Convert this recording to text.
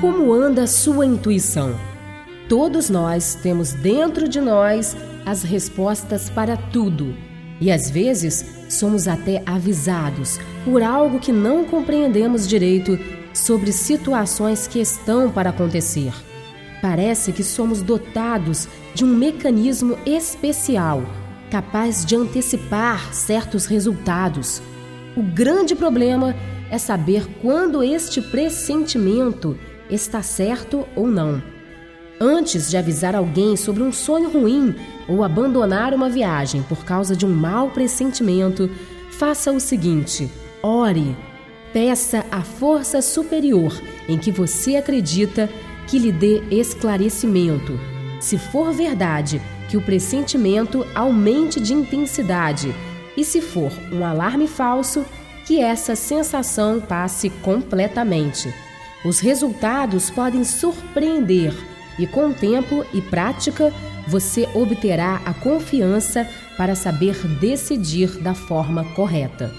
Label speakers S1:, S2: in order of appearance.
S1: Como anda a sua intuição? Todos nós temos dentro de nós as respostas para tudo. E às vezes somos até avisados por algo que não compreendemos direito sobre situações que estão para acontecer. Parece que somos dotados de um mecanismo especial capaz de antecipar certos resultados. O grande problema é saber quando este pressentimento está certo ou não. Antes de avisar alguém sobre um sonho ruim ou abandonar uma viagem por causa de um mau pressentimento, faça o seguinte: ore. Peça à força superior em que você acredita que lhe dê esclarecimento. Se for verdade que o pressentimento aumente de intensidade, e se for um alarme falso, que essa sensação passe completamente. Os resultados podem surpreender e, com tempo e prática, você obterá a confiança para saber decidir da forma correta.